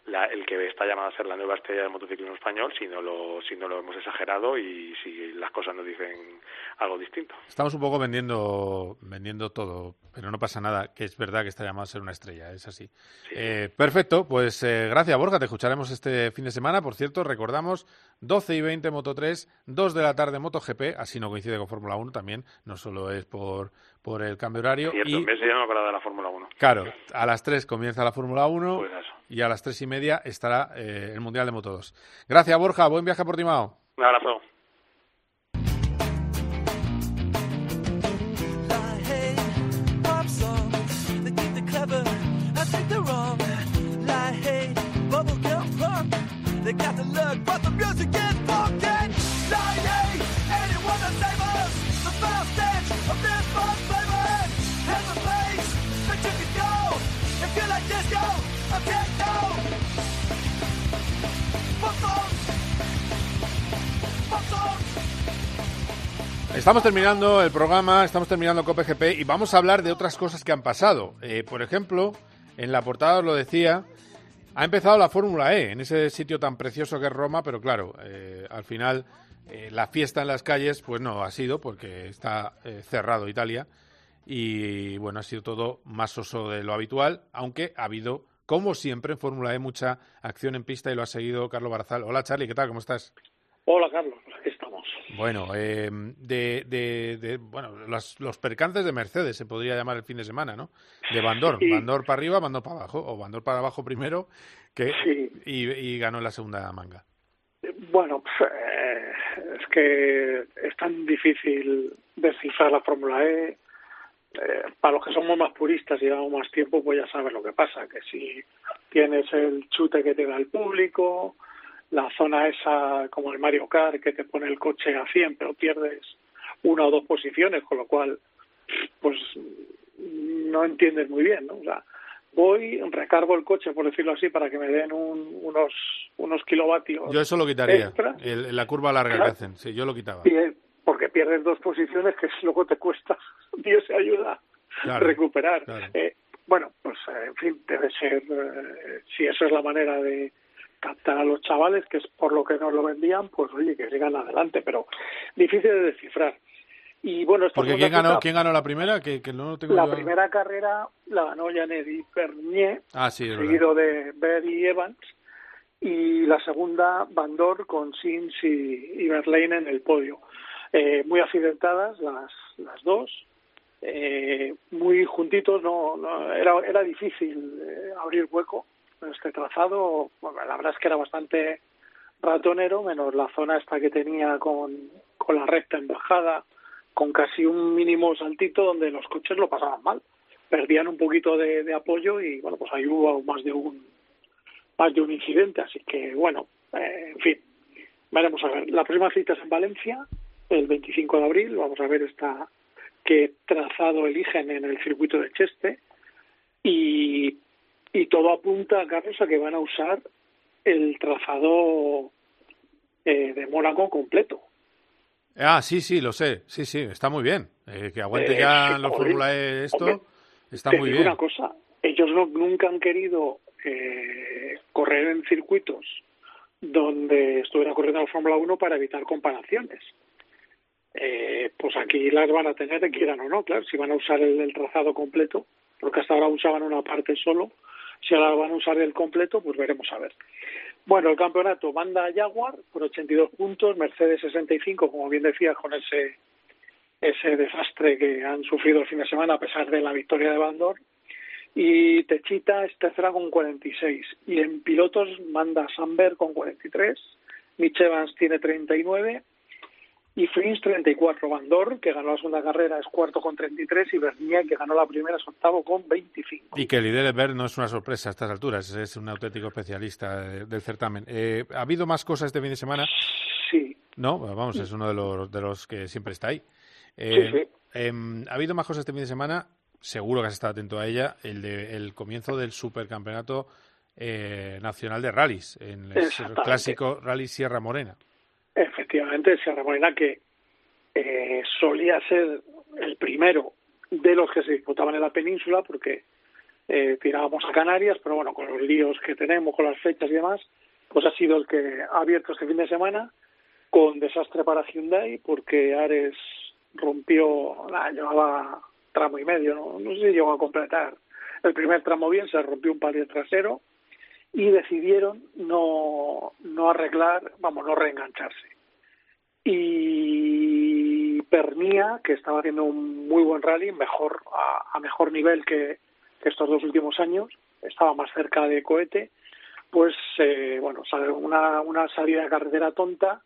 el que está llamado a ser la nueva estrella del motociclismo español si no lo si no lo hemos exagerado y si las cosas nos dicen algo distinto. Estamos un poco vendiendo vendiendo todo, pero no pasa nada, que es verdad que está llamado a ser una estrella, es así. Eh, perfecto, pues eh, gracias Borja, te escucharemos este fin de semana. Por cierto, recordamos 12 y 20 Moto 3, 2 de la tarde MotoGP, así no coincide con Fórmula 1 también, no solo es por, por el cambio horario. Cierto, y, no me de la Fórmula 1. Claro, a las 3 comienza la Fórmula 1 Pues eso. Y a las 3 y media estará eh, el Mundial de Moto 2. Gracias Borja, buen viaje a Portimao. Un abrazo. They got the look, but Estamos terminando el programa, estamos terminando Cope GP y vamos a hablar de otras cosas que han pasado. Eh, por ejemplo, en la portada os lo decía, ha empezado la Fórmula E en ese sitio tan precioso que es Roma, pero claro, eh, al final eh, la fiesta en las calles pues no ha sido porque está eh, cerrado Italia y bueno, ha sido todo más soso de lo habitual, aunque ha habido, como siempre en Fórmula E, mucha acción en pista y lo ha seguido Carlos Barazal. Hola Charlie, ¿qué tal? ¿Cómo estás? Hola Carlos, aquí estamos. Bueno, eh, de, de, de- bueno los, los percances de Mercedes se podría llamar el fin de semana, ¿no? De Bandor, Sí. Bandor para arriba, Bandor para abajo, o Bandor para abajo primero, que Sí. y, y ganó en la segunda manga. Bueno, pues, eh, es que es tan difícil descifrar la Fórmula E. Eh, para los que somos más puristas y llevamos más tiempo, pues ya sabes lo que pasa, que si tienes el chute que te da el público, la zona esa como el Mario Kart que te pone el coche a 100 pero pierdes una o dos posiciones, con lo cual pues no entiendes muy bien, ¿no? O sea, voy, recargo el coche, por decirlo así, para que me den un- unos, unos kilovatios. Yo eso lo quitaría, extra. el- la curva larga que hacen, sí, yo lo quitaba. Eh, porque pierdes dos posiciones que luego te cuesta, Dios se ayuda Claro, recuperar. claro. Eh, bueno, pues eh, en fin, debe ser, eh, si eso es la manera de captar a los chavales, que es por lo que nos lo vendían, pues oye, que sigan adelante, pero difícil de descifrar. Y bueno, Porque ¿quién ganó, ¿quién ganó la primera? Que, que no tengo la yo- primera carrera la ganó Pernier, Ah, sí, es verdad. seguido de Berry Evans, y la segunda Bandor con Sims y, y Verlaine en el podio. Eh, muy accidentadas las, las dos, eh, muy juntitos, no, no era, era difícil eh, abrir hueco este trazado. Bueno, la verdad es que era bastante ratonero, menos la zona esta que tenía con, con la recta en bajada, con casi un mínimo saltito donde los coches lo pasaban mal. Perdían un poquito de, apoyo y bueno, pues ahí hubo más de un más de un incidente, así que bueno, eh, en fin, veremos a ver. La próxima cita es en Valencia, el 25 de abril, vamos a ver esta qué trazado eligen en el circuito de Cheste y, y todo apunta, Carlos, a que van a usar el trazado eh, de Mónaco completo. Ah, sí, sí, lo sé, sí, sí, está muy bien. Eh, que aguante Eh, ya los. Fórmula E esto, Hombre, está Te muy digo bien. una cosa, ellos no, nunca han querido eh, correr en circuitos donde estuviera corriendo la Fórmula 1 para evitar comparaciones. Eh, pues aquí las van a tener, quieran o no, claro, si van a usar el, el trazado completo, porque hasta ahora usaban una parte solo, si ahora van a usar el completo, pues veremos a ver. Bueno, el campeonato manda Jaguar por 82 puntos, Mercedes 65, como bien decías, con ese ese desastre que han sufrido el fin de semana a pesar de la victoria de Bandor. Y Techita es tercera con 46. Y en pilotos manda Samber con 43, Mitch Evans tiene 39 y Frins 34. Bandor, que ganó la segunda carrera, es cuarto con 33 y Bernier, que ganó la primera, es octavo con 25. Y que lidere Ver no es una sorpresa a estas alturas, es un auténtico especialista del certamen. Eh, ¿Ha habido más cosas este fin de semana? Sí. No, vamos, es uno de los, de los que siempre está ahí. Eh, Sí, sí. em, ha habido más cosas este fin de semana, seguro que has estado atento a ella, el, de, el comienzo del supercampeonato eh, nacional de rallies, en el clásico Rally Sierra Morena. Efectivamente, Sierra Morena que eh, solía ser el primero de los que se disputaban en la península porque eh, tirábamos a Canarias, pero bueno, con los líos que tenemos, con las fechas y demás, pues ha sido el que ha abierto este fin de semana con desastre para Hyundai porque Ares rompió, nada, llevaba tramo y medio, no, no sé si llegó a completar el primer tramo bien, se rompió un palier trasero y decidieron no, no arreglar, vamos, no reengancharse. Y Pernia, que estaba haciendo un muy buen rally, mejor a, mejor nivel que, estos dos últimos años, estaba más cerca de cohete, pues eh, bueno, una, una salida de carretera tonta,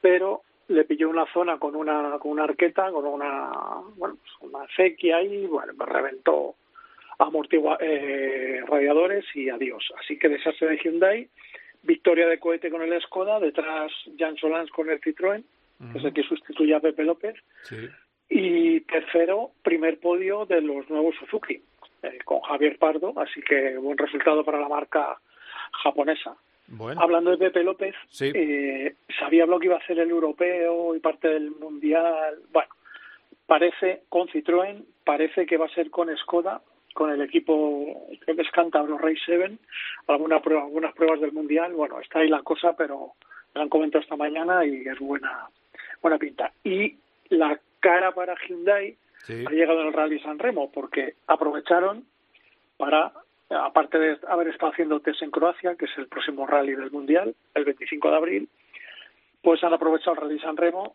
pero le pilló una zona con una con una arqueta, con una bueno, pues una sequía y bueno, pues reventó amortigua eh, radiadores y adiós. Así que desastre de Hyundai, victoria de cohete con el Skoda, detrás Jan Solans con el Citroën, que es el que sustituye a Pepe López. Y tercero, primer podio de los nuevos Suzuki, eh, con Javier Pardo, así que buen resultado para la marca japonesa. Hablando de Pepe López, eh, sabía lo que iba a hacer el europeo y parte del mundial. Bueno, parece con Citroën, parece que va a ser con Skoda, con el equipo, creo que es Cantabro Race 7, alguna prueba, algunas pruebas del mundial. Bueno, está ahí la cosa, pero me han comentado esta mañana y es buena, buena pinta. Y la cara para Hyundai ha llegado en el Rally San Remo, porque aprovecharon para aparte de haber estado haciendo test en Croacia, que es el próximo rally del Mundial, el 25 de abril, pues han aprovechado el Rally San Remo.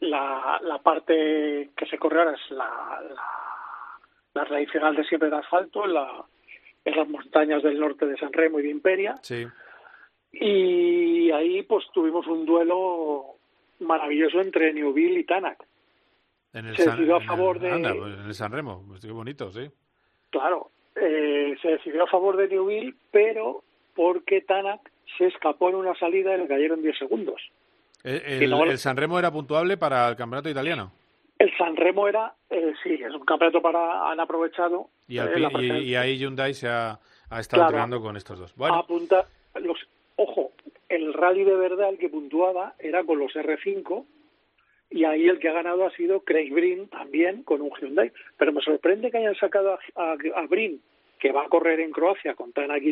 La, la parte que se corre ahora es la, la, tradicional de siempre de asfalto, en, la, en las montañas del norte de San Remo y de Imperia. Sí. Y ahí pues tuvimos un duelo maravilloso entre Newville y Tanak. En el, San, a favor de... en el San Remo, pues, qué bonito, sí. Claro, eh, se decidió a favor de Newville, pero porque Tanak se escapó en una salida y le cayeron 10 segundos. Eh, ¿El, el, Sanremo era puntuable para el campeonato italiano? El Sanremo era, eh, sí, es un campeonato para han aprovechado. Y, y, ahí Hyundai se ha, estado entrenando con estos dos. Bueno. Apunta, los, ojo, el rally de verdad, el que puntuaba, era con los R5, y ahí el que ha ganado ha sido Craig Brin también con un Hyundai. Pero me sorprende que hayan sacado a, a, Brin, que va a correr en Croacia con Tanak y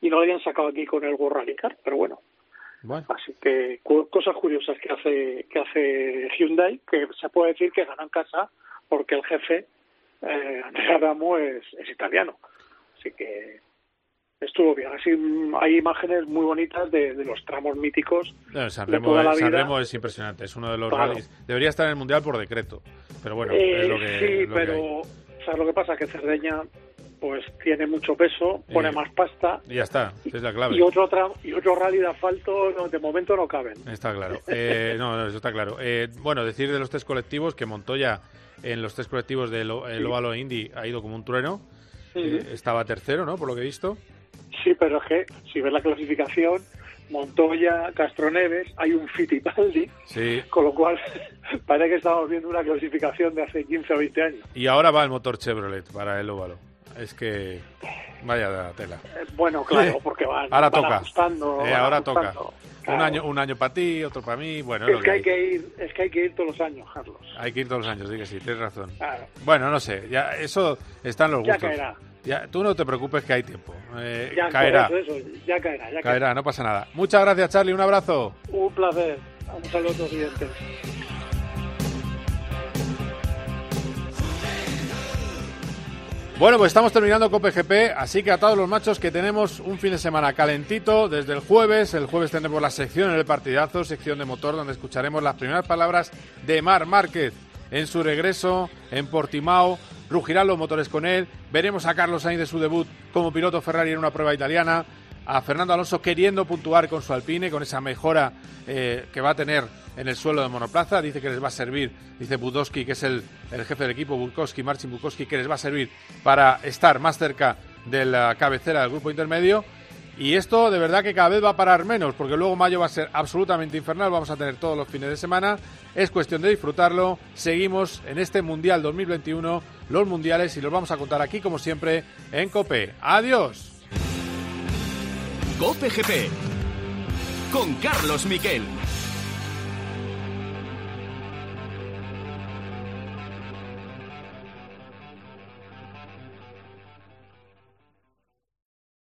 y no lo hayan sacado aquí con el World Rally Car. Pero bueno, Así que cosas curiosas que hace que hace Hyundai, que se puede decir que gana en casa porque el jefe, eh, Andrea Adamo, es, es italiano. Así que estuvo bien. Así hay imágenes muy bonitas de, de los tramos míticos. No, San Remo, de San Remo es impresionante, es uno de los rallies. Debería estar en el mundial por decreto, pero bueno, eh, es lo que. Sí, pero ¿sabes lo que pasa? Que Cerdeña pues tiene mucho peso, pone más pasta. Y ya está, es la clave. Y otro, y otro rally de asfalto de momento no caben. Está claro. Eh, no, eso está claro. Eh, bueno, decir de los tres colectivos que Montoya en los tres colectivos del de Ovalo Indy ha ido como un trueno. estaba tercero, ¿no? Por lo que he visto. Sí, pero es que si ves la clasificación, Montoya, Castroneves, hay un Fittipaldi, sí. con lo cual parece que estamos viendo una clasificación de hace 15 o 20 años. Y ahora va el motor Chevrolet para el óvalo. Es que vaya tela. Eh, bueno, claro, porque van, ahora toca. Eh, ahora toca. Un año, un año para ti, otro para mí. Bueno, es, que, hay, que ir, es que hay que ir todos los años, Carlos. Hay que ir todos los años, sí que sí, tienes razón. Bueno, no sé, ya eso está en los gustos. Ya caerá. Ya, tú no te preocupes que hay tiempo. Eh, ya, caerá. ya caerá. Ya caerá, no pasa nada. Muchas gracias, Charlie. Un abrazo. Un placer. Un saludo a los siguientes. Bueno, pues estamos terminando con PGP, así que a todos los machos que tenemos un fin de semana calentito desde el jueves. El jueves tendremos la sección en el partidazo, sección de motor, donde escucharemos las primeras palabras de Mar Márquez en su regreso en Portimao rugirán los motores con él, veremos a Carlos Sainz de su debut como piloto Ferrari en una prueba italiana, a Fernando Alonso queriendo puntuar con su Alpine, con esa mejora eh, que va a tener en el suelo de monoplaza, dice que les va a servir, dice Budowski, que es el, jefe del equipo, Bukowski, Marcin Bukowski, que les va a servir para estar más cerca de la cabecera del grupo intermedio. Y esto de verdad que cada vez va a parar menos, porque luego mayo va a ser absolutamente infernal, vamos a tener todos los fines de semana, es cuestión de disfrutarlo, seguimos en este Mundial 2021, los Mundiales, y los vamos a contar aquí como siempre en COPE. Adiós. COPE GP con Carlos Miquel.